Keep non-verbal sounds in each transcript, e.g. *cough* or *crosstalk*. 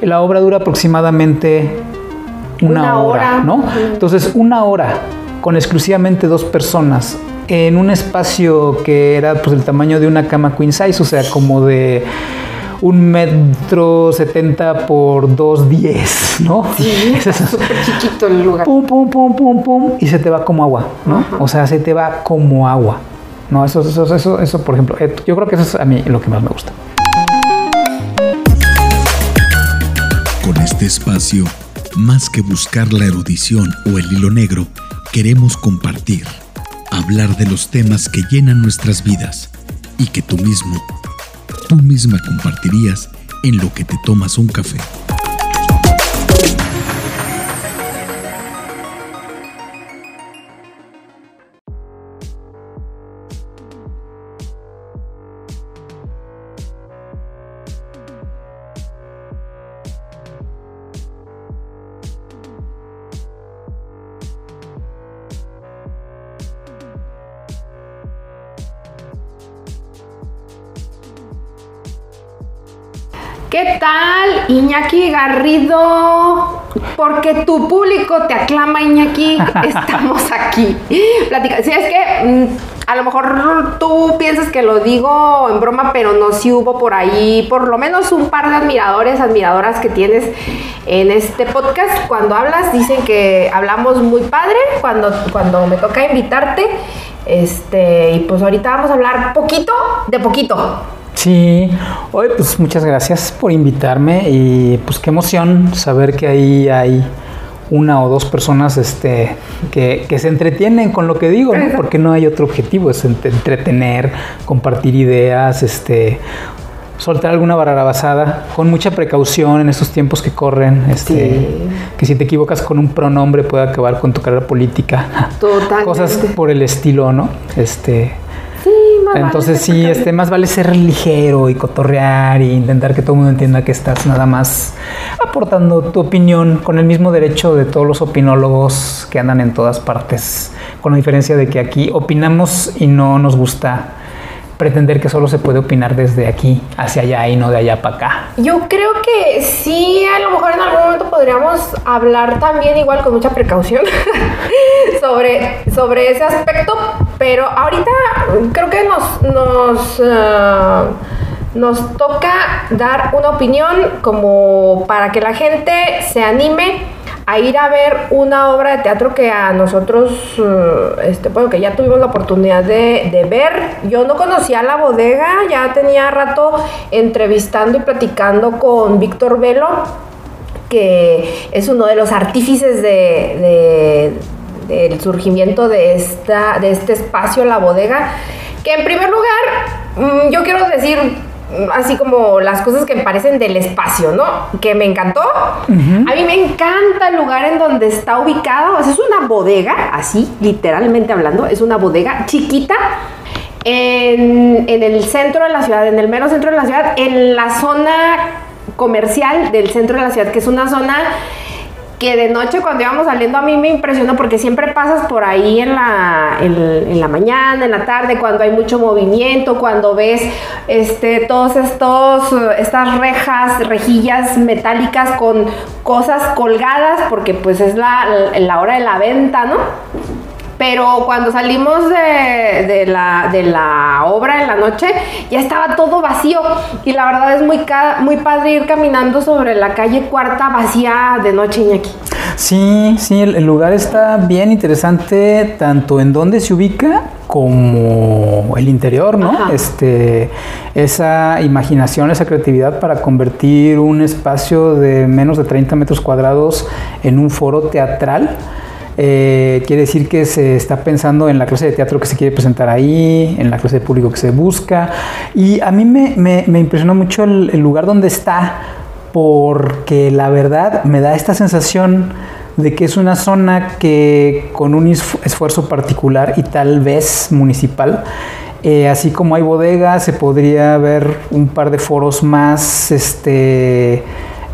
La obra dura aproximadamente una, hora, ¿no? Entonces, una hora con exclusivamente dos personas en un espacio que era pues el tamaño de una cama queen size, o sea, como de un metro setenta por dos diez, ¿no? Sí, *laughs* es súper chiquito el lugar. Pum, pum, pum, pum, pum, y se te va como agua, ¿no? O sea, se te va como agua. No, eso, eso, eso, eso, por ejemplo, yo creo que eso es a mí lo que más me gusta. Con este espacio, más que buscar la erudición o el hilo negro, queremos compartir, hablar de los temas que llenan nuestras vidas y que tú mismo, tú misma compartirías en lo que te tomas un café. ¿Qué tal, Iñaki Garrido? Porque tu público te aclama, Iñaki. *laughs* Estamos aquí. Platica. Si es que mm, a lo mejor tú piensas que lo digo en broma, pero no, si hubo por ahí por lo menos un par de admiradores, admiradoras que tienes en este podcast. Cuando hablas, dicen que hablamos muy padre. Cuando, cuando me toca invitarte, este, y pues ahorita vamos a hablar poquito de poquito. Sí, hoy pues muchas gracias por invitarme y pues qué emoción saber que ahí hay una o dos personas este, que, que se entretienen con lo que digo, ¿no? porque no hay otro objetivo, es entretener, compartir ideas, este, soltar alguna basada con mucha precaución en estos tiempos que corren, este, sí. que si te equivocas con un pronombre puede acabar con tu carrera política, Totalmente. cosas por el estilo, ¿no? Este, más entonces vale sí, este, más vale ser ligero y cotorrear e intentar que todo el mundo entienda que estás nada más aportando tu opinión con el mismo derecho de todos los opinólogos que andan en todas partes, con la diferencia de que aquí opinamos y no nos gusta pretender que solo se puede opinar desde aquí hacia allá y no de allá para acá. Yo creo que sí, a lo mejor en algún momento podríamos hablar también igual con mucha precaución *laughs* sobre, sobre ese aspecto, pero ahorita creo que nos, nos, uh, nos toca dar una opinión como para que la gente se anime a ir a ver una obra de teatro que a nosotros, uh, este, bueno, que ya tuvimos la oportunidad de, de, ver. Yo no conocía la bodega, ya tenía rato entrevistando y platicando con Víctor Velo, que es uno de los artífices de, del surgimiento de, esta, de este espacio, la bodega. Que en primer lugar, yo quiero decir así como las cosas que me parecen del espacio, ¿no? Que me encantó. Uh -huh. A mí me encanta el lugar en donde está ubicado. O sea, es una bodega, así, literalmente hablando, es una bodega chiquita. En, en, el centro de la ciudad, en el mero centro de la ciudad, en la zona comercial del centro de la ciudad, que es una zona que de noche cuando íbamos saliendo a mí me impresionó porque siempre pasas por ahí en la, en, la mañana, en la tarde, cuando hay mucho movimiento, cuando ves este, todos estos, estas rejas, rejillas metálicas con cosas colgadas porque pues es la, la hora de la venta, ¿no? Pero cuando salimos de, de, la, de, la, obra en la noche, ya estaba todo vacío. Y la verdad es muy, muy padre ir caminando sobre la calle cuarta vacía de noche, Iñaki. Sí, sí, el, el lugar está bien interesante, tanto en dónde se ubica como el interior, ¿no? Ajá. Este, esa imaginación, esa creatividad para convertir un espacio de menos de 30 metros cuadrados en un foro teatral. Eh, quiere decir que se está pensando en la clase de teatro que se quiere presentar ahí, en la clase de público que se busca. Y a mí me, me, impresionó mucho el, el, lugar donde está, porque la verdad me da esta sensación de que es una zona que con un esfuerzo particular y tal vez municipal, eh, así como hay bodegas, se podría ver un par de foros más, este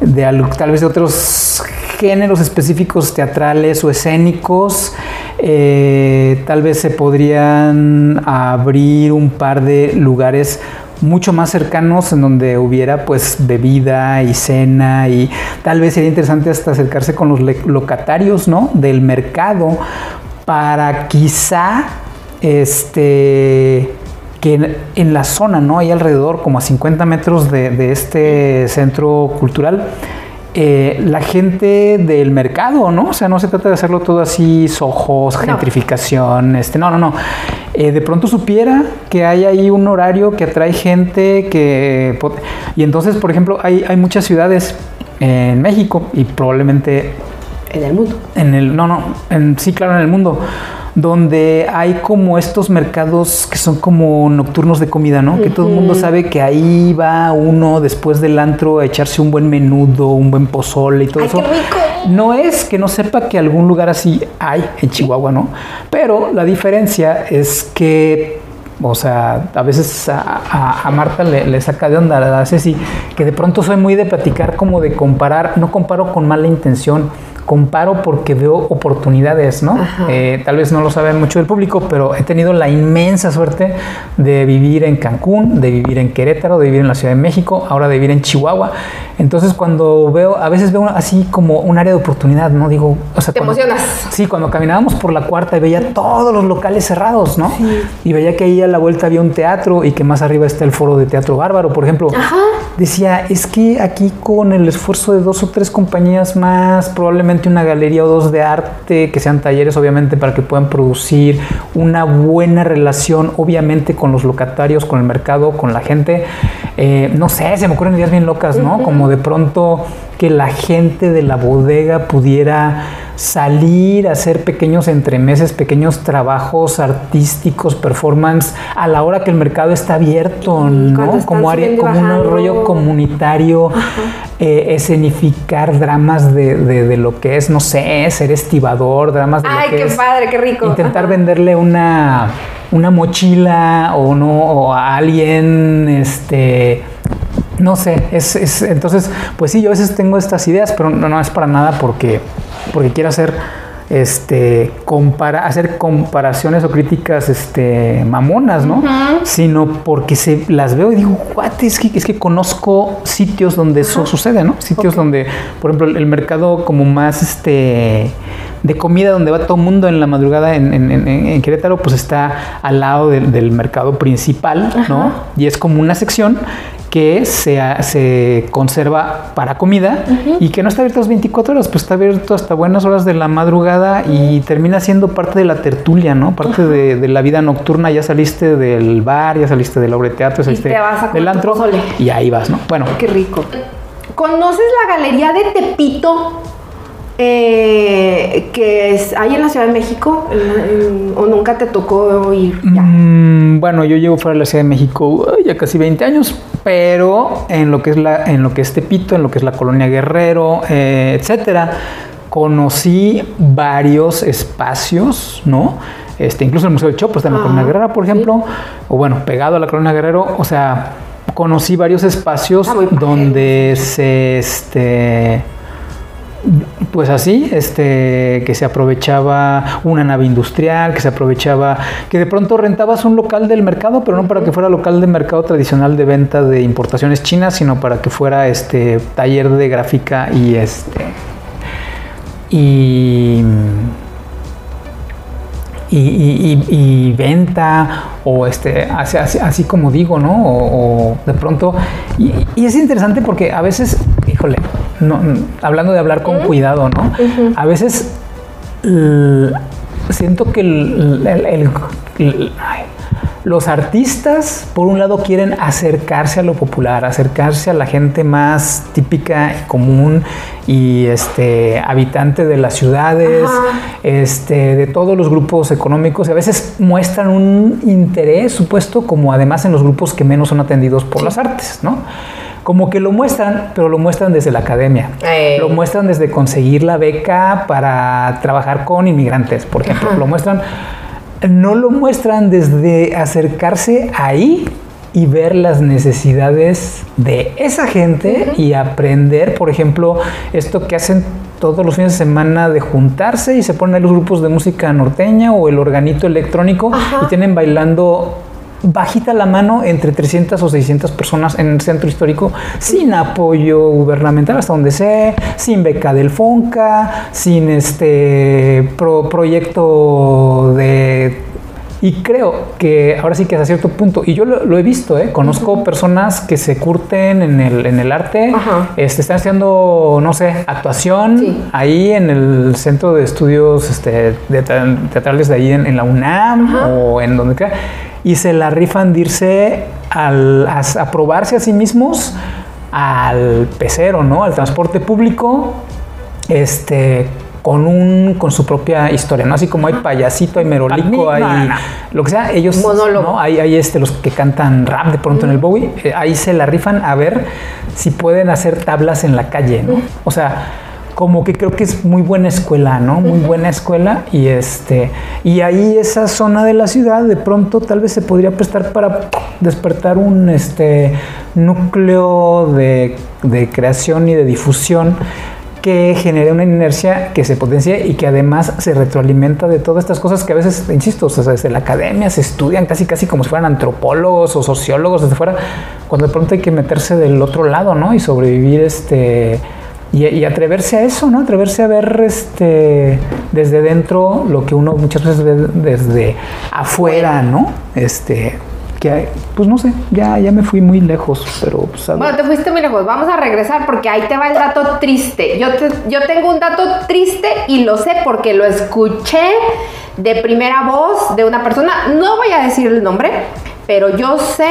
de tal vez de otros géneros específicos teatrales o escénicos. Eh, tal vez se podrían abrir un par de lugares mucho más cercanos en donde hubiera pues bebida y cena y tal vez sería interesante hasta acercarse con los locatarios ¿no? del mercado para quizá este que en, la zona, ¿no? Hay alrededor como a 50 metros de este centro cultural eh, la gente del mercado, ¿no? O sea, no se trata de hacerlo todo así, sojos, gentrificación, este, no, no, no. Eh, de pronto supiera que hay ahí un horario que atrae gente, que... Y entonces, por ejemplo, hay, hay muchas ciudades en México y probablemente... En el mundo. En el, no, no, en, sí, claro, en el mundo donde hay como estos mercados que son como nocturnos de comida, ¿no? Que todo el mundo sabe que ahí va uno después del antro a echarse un buen menudo, un buen pozole y todo eso. No es que no sepa que algún lugar así hay en Chihuahua, ¿no? Pero la diferencia es que o sea, a veces a, Marta le, saca de onda a Ceci, que de pronto soy muy de platicar como de comparar, no comparo con mala intención, comparo porque veo oportunidades, ¿no? Eh, tal vez no lo sabe mucho del público, pero he tenido la inmensa suerte de vivir en Cancún, de vivir en Querétaro, de vivir en la Ciudad de México, ahora de vivir en Chihuahua. Entonces cuando veo, a veces veo así como un área de oportunidad, ¿no? Digo, o sea, te emocionas. Sí, cuando caminábamos por la cuarta y veía todos los locales cerrados, ¿no? Y veía que ahí a la vuelta había un teatro y que más arriba está el foro de Teatro Bárbaro, por ejemplo. Decía, es que aquí con el esfuerzo de dos o tres compañías más, probablemente una galería o dos de arte, que sean talleres obviamente para que puedan producir una buena relación obviamente con los locatarios, con el mercado, con la gente. Eh, no sé, se me ocurren ideas bien locas, ¿no? Como de pronto que la gente de la bodega pudiera salir a hacer pequeños entremeses, pequeños trabajos artísticos, performance, a la hora que el mercado está abierto, ¿no? Como, área, como un rollo comunitario, eh, escenificar dramas de, lo que es, no sé, ser estibador, dramas de Ay, lo que qué padre, qué rico. Intentar venderle una, una mochila o no, o a alguien, este no sé, es, entonces, pues sí, yo a veces tengo estas ideas, pero no, no es para nada porque, porque quiero hacer este compara, hacer comparaciones o críticas este mamonas, ¿no? Sino porque se las veo y digo, what, es que, es que conozco sitios donde eso sucede, ¿no? Sitios donde, por ejemplo, el mercado como más este de comida donde va todo el mundo en la madrugada en, en, Querétaro, pues está al lado del, mercado principal, ¿no? Y es como una sección que se, se conserva para comida y que no está abierto las 24 horas, pues está abierto hasta buenas horas de la madrugada y termina siendo parte de la tertulia, ¿no? Parte de, la vida nocturna, ya saliste del bar, ya saliste del obra de teatro, saliste del antro y ahí vas, ¿no? Bueno. Qué rico. ¿Conoces la galería de Tepito? Eh, que hay en la Ciudad de México o nunca te tocó ir mm, bueno, yo llevo fuera de la Ciudad de México ya casi 20 años, pero en lo que es la, en lo que es Tepito, en lo que es la colonia Guerrero, eh, etcétera, conocí varios espacios, ¿no? Este, incluso el Museo del Chopo está en la Colonia Guerrero, por ejemplo, o bueno, pegado a la Colonia Guerrero, o sea, conocí varios espacios donde se, este, pues así, este, que se aprovechaba una nave industrial, que se aprovechaba, que de pronto rentabas un local del mercado, pero no para que fuera local de mercado tradicional de venta de importaciones chinas, sino para que fuera este taller de gráfica y este y y, venta o este así, como digo, ¿no? O, de pronto y, es interesante porque a veces, híjole, no, hablando de hablar con cuidado, ¿no? A veces siento que el, los artistas, por un lado, quieren acercarse a lo popular, acercarse a la gente más típica común y este, habitante de las ciudades, este, de todos los grupos económicos. Y a veces muestran un interés supuesto, como además en los grupos que menos son atendidos por las artes, ¿no? Como que lo muestran, pero lo muestran desde la academia. Lo muestran desde conseguir la beca para trabajar con inmigrantes, por ejemplo. Lo muestran no lo muestran desde acercarse ahí y ver las necesidades de esa gente y aprender, por ejemplo, esto que hacen todos los fines de semana de juntarse y se ponen los grupos de música norteña o el organito electrónico y tienen bailando bajita la mano entre 300 o 600 personas en el centro histórico sin apoyo gubernamental hasta donde sé, sin beca del FONCA, sin este proyecto de y creo que ahora sí que es a cierto punto, y yo lo, he visto, ¿eh? conozco personas que se curten en el, en el arte, este, están haciendo, no sé, actuación ahí en el centro de estudios este, de teatrales de ahí en, la UNAM o en donde sea, y se la rifan de irse al, a, a probarse a sí mismos al pecero, ¿no? Al transporte público, este con un con su propia historia, ¿no? Así como hay payasito, hay merolico, hay lo que sea, ellos ¿no? Hay, hay, este los que cantan rap de pronto en el Bowie, eh, ahí se la rifan a ver si pueden hacer tablas en la calle, ¿no? O sea, como que creo que es muy buena escuela, ¿no? Muy buena escuela y este y ahí esa zona de la ciudad de pronto tal vez se podría prestar para despertar un este núcleo de, de creación y de difusión que genere una inercia que se potencie y que además se retroalimenta de todas estas cosas que a veces, insisto, desde la academia se estudian casi casi como si fueran antropólogos o sociólogos desde fuera, cuando de pronto hay que meterse del otro lado, ¿no? Y sobrevivir este y, atreverse a eso, ¿no? Atreverse a ver este desde dentro lo que uno muchas veces ve desde afuera, ¿no? Este que pues no sé, ya, ya me fui muy lejos, pero pues, Bueno, te fuiste muy lejos, vamos a regresar porque ahí te va el dato triste. Yo, yo tengo un dato triste y lo sé porque lo escuché de primera voz de una persona, no voy a decir el nombre, pero yo sé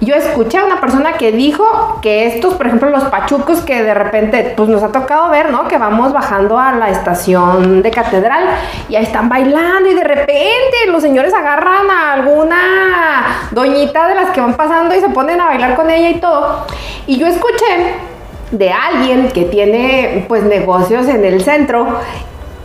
yo escuché a una persona que dijo que estos, por ejemplo, los pachucos que de repente, pues nos ha tocado ver, ¿no? Que vamos bajando a la estación de catedral y ahí están bailando y de repente los señores agarran a alguna doñita de las que van pasando y se ponen a bailar con ella y todo. Y yo escuché de alguien que tiene pues negocios en el centro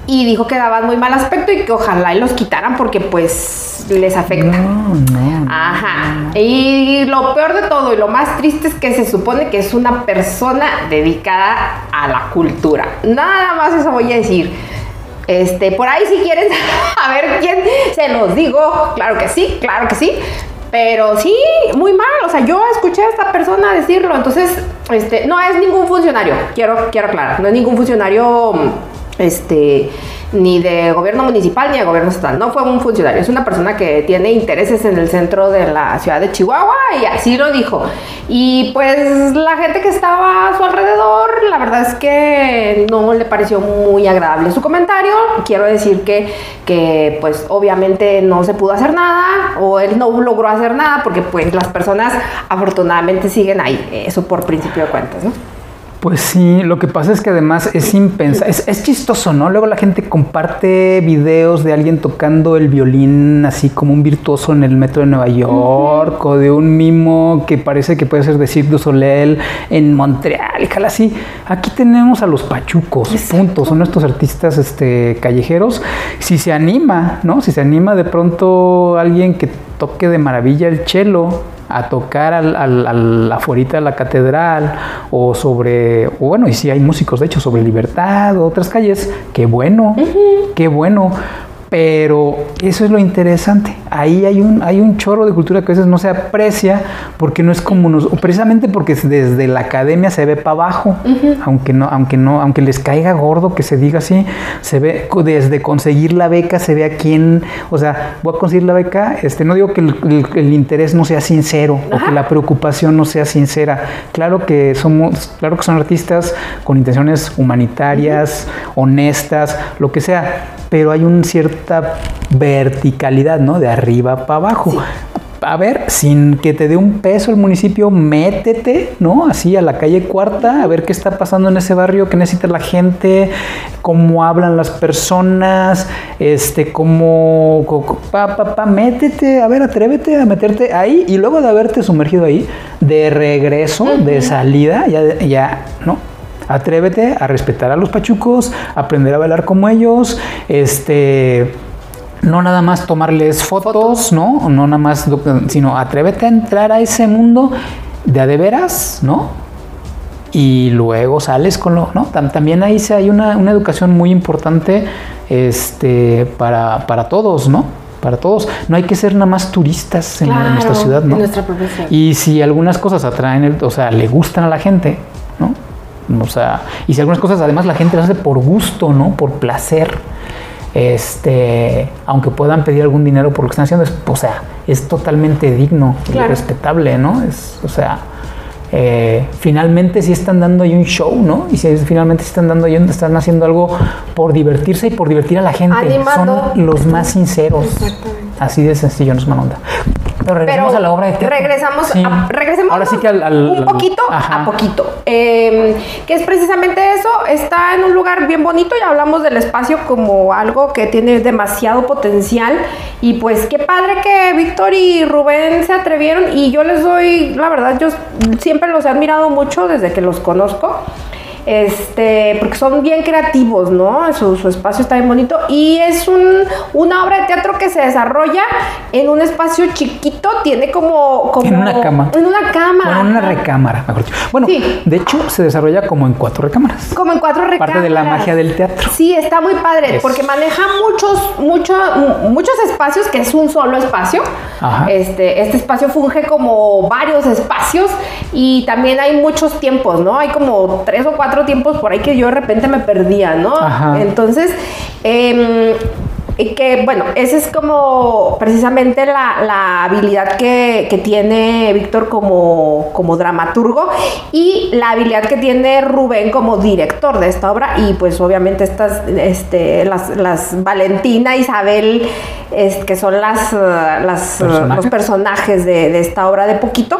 y dijo que daban muy mal aspecto y que ojalá y los quitaran porque pues les afecta. No, no, Ajá. Y lo peor de todo y lo más triste es que se supone que es una persona dedicada a la cultura. Nada más eso voy a decir. Este, por ahí si quieren *laughs* saber quién, se los digo. Claro que sí, claro que sí. Pero sí, muy mal. O sea, yo escuché a esta persona decirlo. Entonces, este, no es ningún funcionario. Quiero, quiero aclarar. No es ningún funcionario este, ni de gobierno municipal ni de gobierno estatal. No fue un funcionario, es una persona que tiene intereses en el centro de la ciudad de Chihuahua y así lo dijo. Y pues la gente que estaba a su alrededor, la verdad es que no le pareció muy agradable su comentario. Quiero decir que, que pues obviamente no se pudo hacer nada o él no logró hacer nada porque pues las personas afortunadamente siguen ahí, eso por principio de cuentas, ¿no? Pues sí, lo que pasa es que además es impensable, es, chistoso, ¿no? Luego la gente comparte videos de alguien tocando el violín así como un virtuoso en el metro de Nueva York o de un mimo que parece que puede ser de Cirque du Soleil en Montreal y así. Aquí tenemos a los pachucos, punto, son estos artistas este, callejeros. Si se anima, ¿no? Si se anima de pronto alguien que toque de maravilla el cello a tocar al, al, afuera de la catedral o sobre, o bueno, y si hay músicos de hecho sobre Libertad o otras calles, qué bueno, qué bueno, pero eso es lo interesante. Ahí hay un, hay un chorro de cultura que a veces no se aprecia porque no es como nos, precisamente porque desde la academia se ve para abajo, aunque no, aunque no, aunque les caiga gordo que se diga así, se ve desde conseguir la beca, se ve a quién, o sea, voy a conseguir la beca, este, no digo que el, interés no sea sincero o que la preocupación no sea sincera. Claro que somos, claro que son artistas con intenciones humanitarias, honestas, lo que sea, pero hay un cierta verticalidad, ¿no? De arriba para abajo. A ver, sin que te dé un peso el municipio, métete, ¿no? Así a la calle cuarta, a ver qué está pasando en ese barrio, qué necesita la gente, cómo hablan las personas, este, cómo, pa, pa, pa, métete, a ver, atrévete a meterte ahí y luego de haberte sumergido ahí, de regreso, de salida, ya, ya, ¿no? Atrévete a respetar a los pachucos, aprender a bailar como ellos, este no nada más tomarles fotos, ¿no? No nada más, sino atrévete a entrar a ese mundo de a de veras, ¿no? Y luego sales con lo, ¿no? También ahí hay una, una educación muy importante este, para, para todos, ¿no? para todos. No hay que ser nada más turistas en, nuestra ciudad, ¿no? En nuestra profesión. Y si algunas cosas atraen, el, o sea, le gustan a la gente, ¿no? O sea, y si algunas cosas además la gente las hace por gusto, ¿no? Por placer. Este, aunque puedan pedir algún dinero por lo que están haciendo, es, o sea, es totalmente digno y respetable, ¿no? Es, o sea, eh, finalmente si están dando ahí un show, ¿no? Y si finalmente están dando ahí, están haciendo algo por divertirse y por divertir a la gente. Son los más sinceros. Así de sencillo, no es onda. Pero regresamos a la obra de teatro. Regresamos, a, regresemos Ahora sí que al, un poquito a poquito. Eh, que es precisamente eso. Está en un lugar bien bonito y hablamos del espacio como algo que tiene demasiado potencial. Y pues qué padre que Víctor y Rubén se atrevieron. Y yo les doy, la verdad, yo siempre los he admirado mucho desde que los conozco este, porque son bien creativos, ¿no? Su, espacio está bien bonito y es un, una obra de teatro que se desarrolla en un espacio chiquito, tiene como... como en una cama. En una cama. en una recámara, mejor dicho. Bueno, de hecho se desarrolla como en cuatro recámaras. Como en cuatro recámaras. Parte de la magia del teatro. Sí, está muy padre, porque maneja muchos, muchos, muchos espacios, que es un solo espacio. Este, este espacio funge como varios espacios y también hay muchos tiempos, ¿no? Hay como tres o cuatro tiempos por ahí que yo de repente me perdía, ¿no? Entonces, eh, que bueno, esa es como precisamente la, habilidad que, tiene Víctor como, como dramaturgo y la habilidad que tiene Rubén como director de esta obra y pues obviamente estas, este, las, las Valentina, Isabel, que son las, las los personajes de, de esta obra de poquito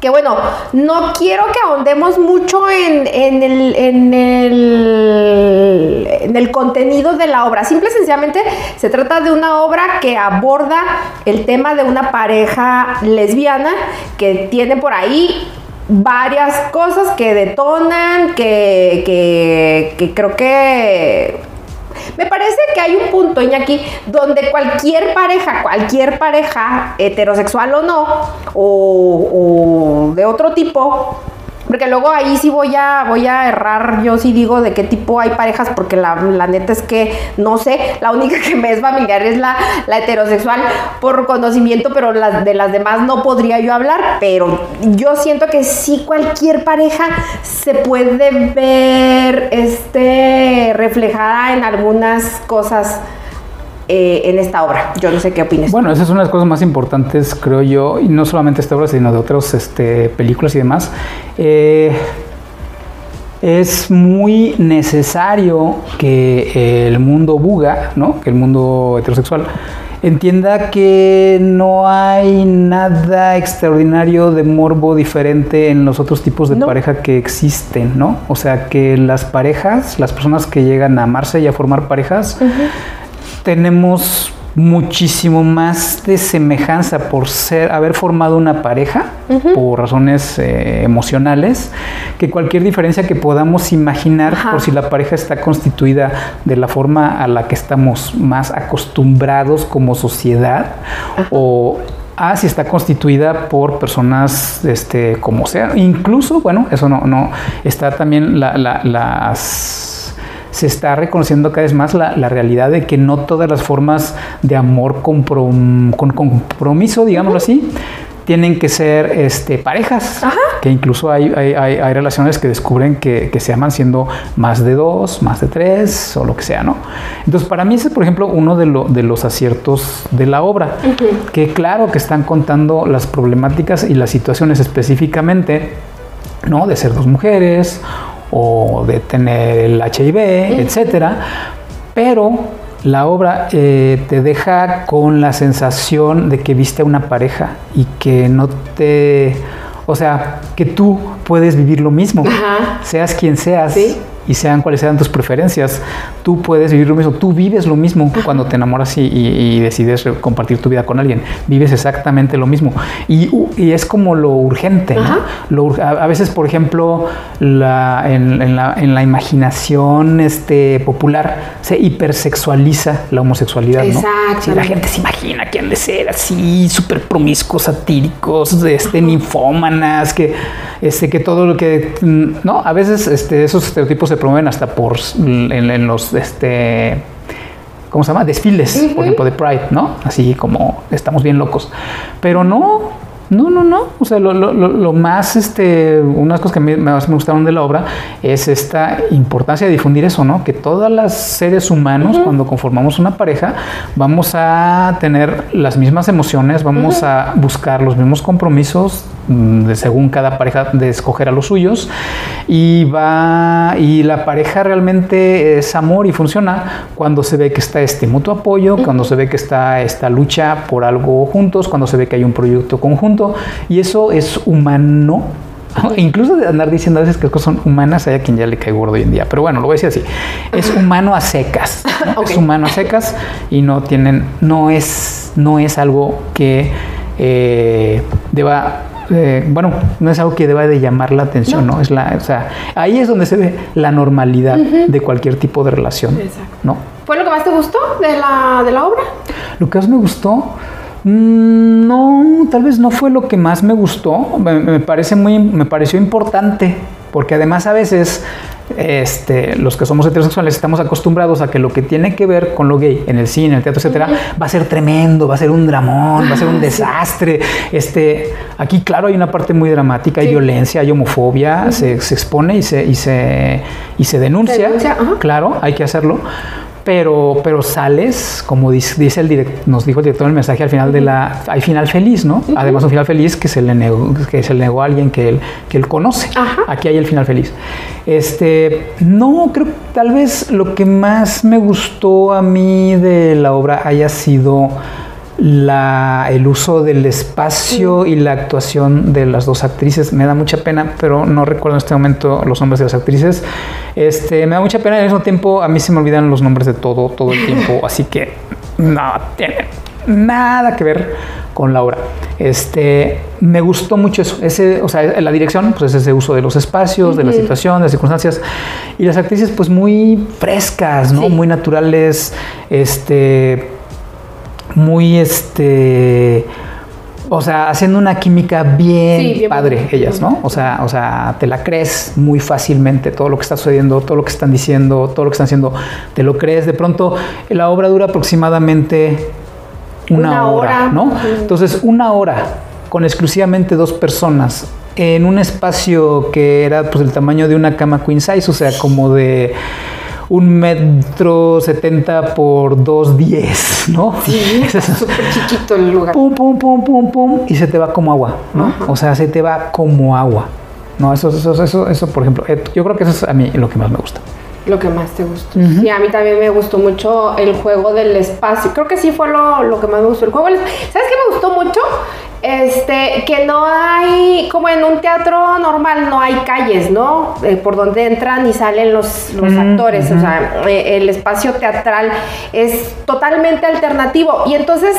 que bueno, no quiero que ahondemos mucho en, el, en, el, en, el, contenido de la obra. Simple y sencillamente se trata de una obra que aborda el tema de una pareja lesbiana que tiene por ahí varias cosas que detonan, que, que, que creo que me parece que hay un punto, Iñaki, donde cualquier pareja, cualquier pareja, heterosexual o no, o, de otro tipo, porque luego ahí sí voy a, voy a errar, yo sí digo de qué tipo hay parejas, porque la, neta es que no sé, la única que me es familiar es la, la heterosexual por conocimiento, pero de las demás no podría yo hablar, pero yo siento que sí cualquier pareja se puede ver este, reflejada en algunas cosas eh, en esta obra. Yo no sé qué opinas. Bueno, esa es una de las cosas más importantes, creo yo, y no solamente esta obra, sino de otras este, películas y demás. Eh, es muy necesario que el mundo buga, ¿no? que el mundo heterosexual, entienda que no hay nada extraordinario de morbo diferente en los otros tipos de pareja que existen, ¿no? O sea, que las parejas, las personas que llegan a amarse y a formar parejas, tenemos muchísimo más de semejanza por ser haber formado una pareja por razones eh, emocionales que cualquier diferencia que podamos imaginar por si la pareja está constituida de la forma a la que estamos más acostumbrados como sociedad o a si está constituida por personas este como sea. Incluso bueno eso no no está también las se está reconociendo cada vez más la, realidad de que no todas las formas de amor con compromiso, digámoslo así, tienen que ser este, parejas. Que incluso hay, hay, relaciones que descubren que, se aman siendo más de dos, más de tres o lo que sea, ¿no? Entonces, para mí ese es, por ejemplo, uno de, de los aciertos de la obra. Que claro que están contando las problemáticas y las situaciones específicamente, ¿no? De ser dos mujeres o de tener el HIV, etcétera, pero la obra eh, te deja con la sensación de que viste a una pareja y que no te, o sea, que tú puedes vivir lo mismo, seas quien seas. Y sean cuales sean tus preferencias, tú puedes vivir lo mismo, tú vives lo mismo cuando te enamoras y, decides compartir tu vida con alguien, vives exactamente lo mismo. Y, es como lo urgente, a, veces, por ejemplo, la, en, la, imaginación este, popular se hipersexualiza la homosexualidad. ¿no? la gente se imagina que han de ser así, súper promiscuos, satíricos, este, ninfómanas, que, este, que todo lo que... No, a veces este, esos estereotipos se promueven hasta por en, los este ¿cómo se llama? desfiles, por ejemplo, de Pride, ¿no? Así como estamos bien locos. Pero no, no, no, no. O sea, lo, lo, lo más, este, unas cosas que más me gustaron de la obra es esta importancia de difundir eso, ¿no? Que todas las seres humanos, cuando conformamos una pareja, vamos a tener las mismas emociones, vamos a buscar los mismos compromisos, mm, de, según cada pareja, de escoger a los suyos. Y va, y la pareja realmente es amor y funciona cuando se ve que está este mutuo apoyo, cuando se ve que está esta lucha por algo juntos, cuando se ve que hay un proyecto conjunto y eso es humano. *laughs* Incluso de andar diciendo a veces que cosas son humanas, hay a quien ya le cae gordo hoy en día. Pero bueno, lo voy a decir así. Es humano a secas. *laughs* Es humano a secas y no tienen, no es, no es algo que eh, deba eh, bueno, no es algo que deba de llamar la atención, ¿no? Es la, o sea, ahí es donde se ve la normalidad de cualquier tipo de relación, ¿no? ¿Fue lo que más te gustó de la, de la obra? Lo que más me gustó, Mm, no, tal vez no fue lo que más me gustó. Me, parece muy, me pareció importante, porque además a veces este, los que somos heterosexuales estamos acostumbrados a que lo que tiene que ver con lo gay en el cine, en el teatro, etcétera, va a ser tremendo, va a ser un dramón, va a ser un desastre. Este, aquí, claro, hay una parte muy dramática, hay violencia, hay homofobia, se, expone y se, y se, y se denuncia. claro, hay que hacerlo pero, pero sales, como dice, el nos dijo el director en el mensaje al final de la, hay final feliz, ¿no? Además un final feliz que se le negó, que se le negó a alguien que él, que él conoce. Aquí hay el final feliz. Este, no, creo que tal vez lo que más me gustó a mí de la obra haya sido la, el uso del espacio y la actuación de las dos actrices. Me da mucha pena, pero no recuerdo en este momento los nombres de las actrices. Este, me da mucha pena y al mismo tiempo a mí se me olvidan los nombres de todo, todo el tiempo. *laughs* Así que no tiene nada que ver con la obra. Este, me gustó mucho eso. Ese, o sea, la dirección, pues es ese uso de los espacios, de la situación, de las circunstancias. Y las actrices, pues muy frescas, ¿no? Muy naturales. Este muy este o sea, haciendo una química bien, padre ellas, ¿no? O sea, o sea, te la crees muy fácilmente todo lo que está sucediendo, todo lo que están diciendo, todo lo que están haciendo, te lo crees. De pronto la obra dura aproximadamente una, hora, ¿no? Entonces, una hora con exclusivamente dos personas en un espacio que era pues el tamaño de una cama queen size, o sea, como de un metro setenta por dos diez, ¿no? Sí, *laughs* es súper chiquito el lugar. Pum, pum, pum, pum, pum, y se te va como agua, ¿no? O sea, se te va como agua. No, eso, eso, eso, eso, por ejemplo, eh, yo creo que eso es a mí lo que más me gusta. Lo que más te gustó. Y a mí también me gustó mucho el juego del espacio. Creo que sí fue lo, lo que más me gustó. El juego del ¿Sabes qué me gustó mucho? Este, que no hay, como en un teatro normal, no hay calles, ¿no? Eh, por donde entran y salen los, los actores. O sea, eh, el espacio teatral es totalmente alternativo. Y entonces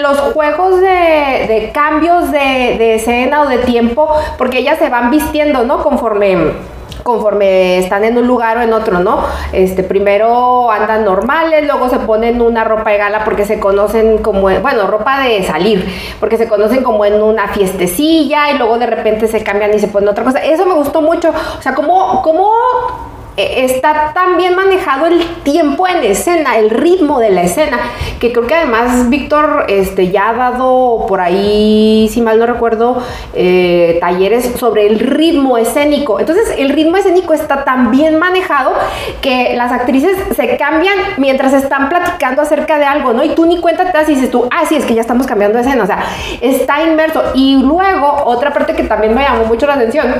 los juegos de, de cambios de, de escena o de tiempo, porque ellas se van vistiendo, ¿no? Conforme conforme están en un lugar o en otro, ¿no? Este, primero andan normales, luego se ponen una ropa de gala porque se conocen como, bueno, ropa de salir, porque se conocen como en una fiestecilla y luego de repente se cambian y se ponen otra cosa. Eso me gustó mucho, o sea, como, como está tan bien manejado el tiempo en escena, el ritmo de la escena, que creo que además Víctor este, ya ha dado por ahí, si mal no recuerdo, eh, talleres sobre el ritmo escénico. Entonces el ritmo escénico está tan bien manejado que las actrices se cambian mientras están platicando acerca de algo, ¿no? Y tú ni cuenta te y dices tú, ah, sí, es que ya estamos cambiando de escena, o sea, está inmerso. Y luego, otra parte que también me llamó mucho la atención,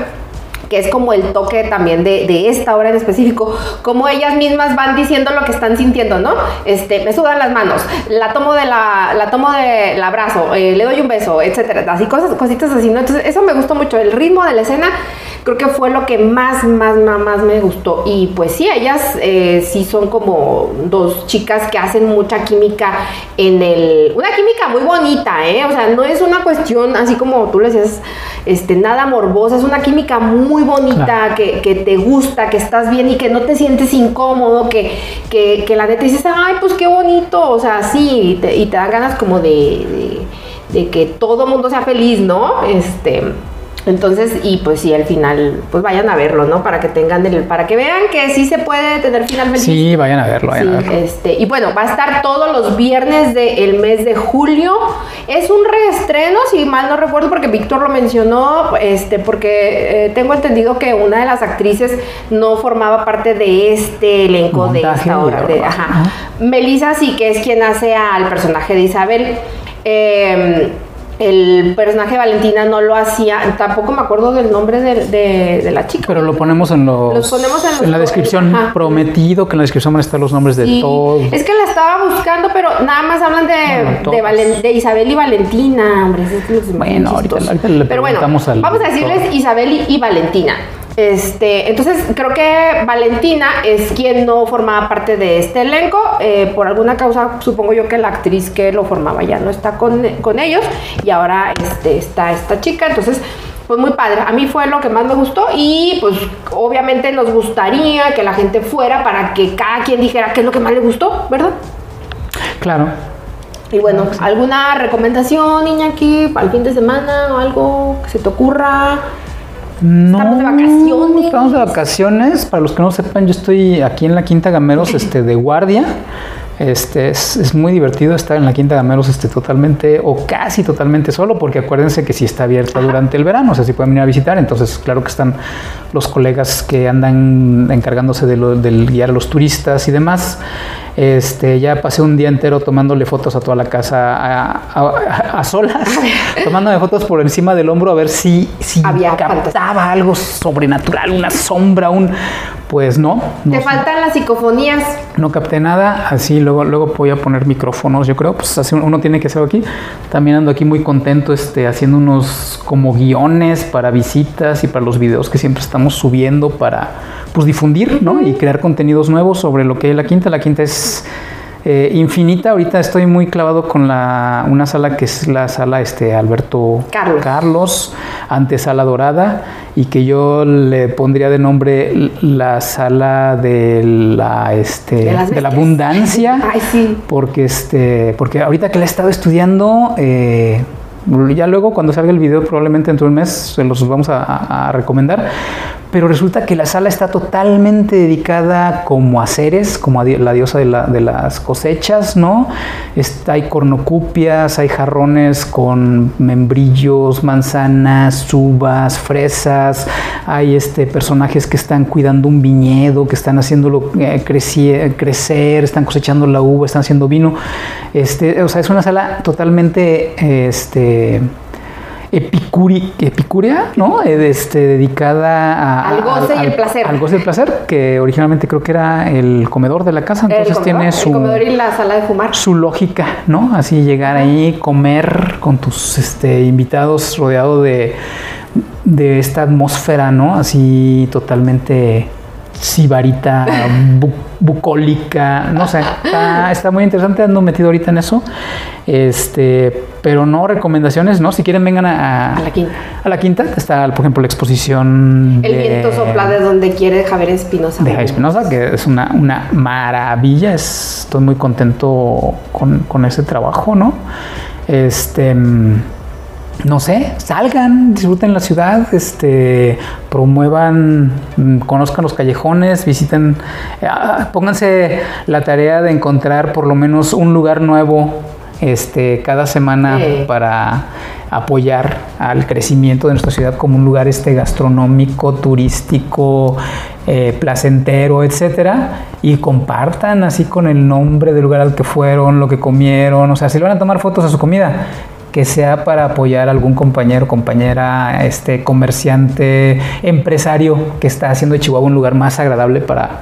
que es como el toque también de, esta obra en específico, como ellas mismas van diciendo lo que están sintiendo, ¿no? Este, me sudan las manos, la tomo de la, la tomo del abrazo, eh, le doy un beso, etcétera, así cosas, cositas así, ¿no? Entonces, eso me gustó mucho, el ritmo de la escena creo que fue lo que más, más, más, más me gustó. Y pues sí, ellas eh, sí son como dos chicas que hacen mucha química en el... Una química muy bonita, ¿eh? O sea, no es una cuestión así como tú le decías, este, nada morbosa, es una química muy bonita, que, que, te gusta, que estás bien y que no te sientes incómodo, que, que, que la neta dices, ay, pues qué bonito, o sea, sí, y te, y te dan ganas como de, de, de que todo mundo sea feliz, ¿no? Este... Entonces, y pues sí, al final, pues vayan a verlo, ¿no? Para que tengan el, para que vean que sí se puede tener final feliz. Sí, vayan a verlo, vayan Sí, a verlo. Este, y bueno, va a estar todos los viernes del mes de julio. Es un reestreno, si mal no recuerdo, porque Víctor lo mencionó, este, porque eh, tengo entendido que una de las actrices no formaba parte de este elenco de esta obra. de- ajá. ajá. Melissa sí que es quien hace al personaje de Isabel. Eh, el personaje de Valentina no lo hacía, tampoco me acuerdo del nombre de, de- de la chica. Pero lo ponemos en los, Los ponemos en los- la descripción Ajá. prometido que en la descripción van a estar los nombres de Sí, todos. Es que la estaba buscando, pero nada más hablan de, de, Valen- de Isabel y Valentina, hombre. es que Bueno, ahorita- le Pero bueno, al vamos a decirles. Isabel y, y Valentina. Este, entonces creo que Valentina es quien no formaba parte de este elenco. eh, por alguna causa, supongo yo que la actriz que lo formaba ya no está con, con ellos. Y ahora este, está esta chica. Entonces, pues muy padre. A mí fue lo que más me gustó. Y pues obviamente nos gustaría que la gente fuera para que cada quien dijera qué es lo que más le gustó, ¿verdad? Claro. Y bueno, ¿alguna recomendación, niña, aquí para el fin de semana o algo que se te ocurra? No, Estamos de vacaciones. Estamos de vacaciones. Para los que no sepan, yo estoy aquí en la Quinta Gameros *laughs* este, de guardia. Este, es, es muy divertido estar en la Quinta Gameros este, totalmente o casi totalmente solo, porque acuérdense que sí está abierta durante el verano, o sea, sí pueden venir a visitar. Entonces, claro que están los colegas que andan encargándose de lo- del guiar a los turistas y demás. Este, ya pasé un día entero tomándole fotos a toda la casa a, a- a solas, *laughs* tomándome fotos por encima del hombro a ver si, si Había captaba algo sobrenatural, una sombra, un... Pues no, no, Te faltan las psicofonías. no capté nada, así luego, luego voy a poner micrófonos, yo creo, pues así uno tiene que hacerlo aquí. También ando aquí muy contento este, haciendo unos como guiones para visitas y para los videos que siempre estamos subiendo para pues difundir, ¿no? Y crear contenidos nuevos sobre lo que es la quinta. La quinta es eh, infinita. Ahorita estoy muy clavado con la, una sala que es la sala este, Alberto Carlos. Carlos, antesala dorada, y que yo le pondría de nombre la sala de la, este, De la abundancia. *laughs* Ay, sí. Porque, este, porque ahorita que la he estado estudiando, eh, ya luego cuando salga el video, probablemente dentro de un mes, se los vamos a, a- a recomendar. Pero resulta que la sala está totalmente dedicada como a seres, como a la diosa de, la- de las cosechas, ¿no? Está, hay cornucupias, hay jarrones con membrillos, manzanas, uvas, fresas, hay este, personajes que están cuidando un viñedo, que están haciéndolo eh, crecer, están cosechando la uva, están haciendo vino. Este, o sea, es una sala totalmente este, epicuri, epicúrea, ¿no? Eh, Este, dedicada a, Al goce y el placer. Al goce y el placer, que originalmente creo que era el comedor de la casa, entonces el comedor, tiene el su comedor y la sala de fumar. su lógica, ¿no? Así llegar ahí, comer con tus este, invitados rodeado de, de esta atmósfera, ¿no? Así totalmente sibarita, bu- bucólica, no sé, está, está muy interesante, ando metido ahorita en eso, este, pero no recomendaciones, ¿no? Si quieren vengan a, A la quinta. a la quinta, está, por ejemplo, la exposición El viento sopla de donde quiere Javier Espinosa. de Jaime Espinosa, que es una, una maravilla. Es- estoy muy contento con, con ese trabajo, ¿no? Este. No sé, salgan, disfruten la ciudad, este, promuevan, mm, conozcan los callejones, visiten, ah, pónganse la tarea de encontrar por lo menos un lugar nuevo este, cada semana Sí. para apoyar al crecimiento de nuestra ciudad como un lugar este gastronómico, turístico, eh, placentero, etcétera, y compartan así con el nombre del lugar al que fueron, lo que comieron, o sea, si le van a tomar fotos a su comida, que sea para apoyar a algún compañero, compañera, este comerciante, empresario que está haciendo de Chihuahua un lugar más agradable para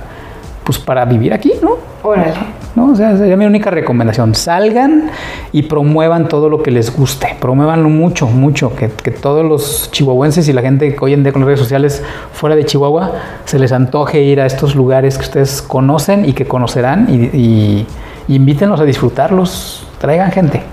pues para vivir aquí, ¿no? Órale. ¿no? O sea, sería mi única recomendación. Salgan y promuevan todo lo que les guste. Promuévanlo mucho, mucho. Que, todos los chihuahuenses y la gente que hoy en día con las redes sociales fuera de Chihuahua se les antoje ir a estos lugares que ustedes conocen y que conocerán y, y invítenlos a disfrutarlos. Traigan gente.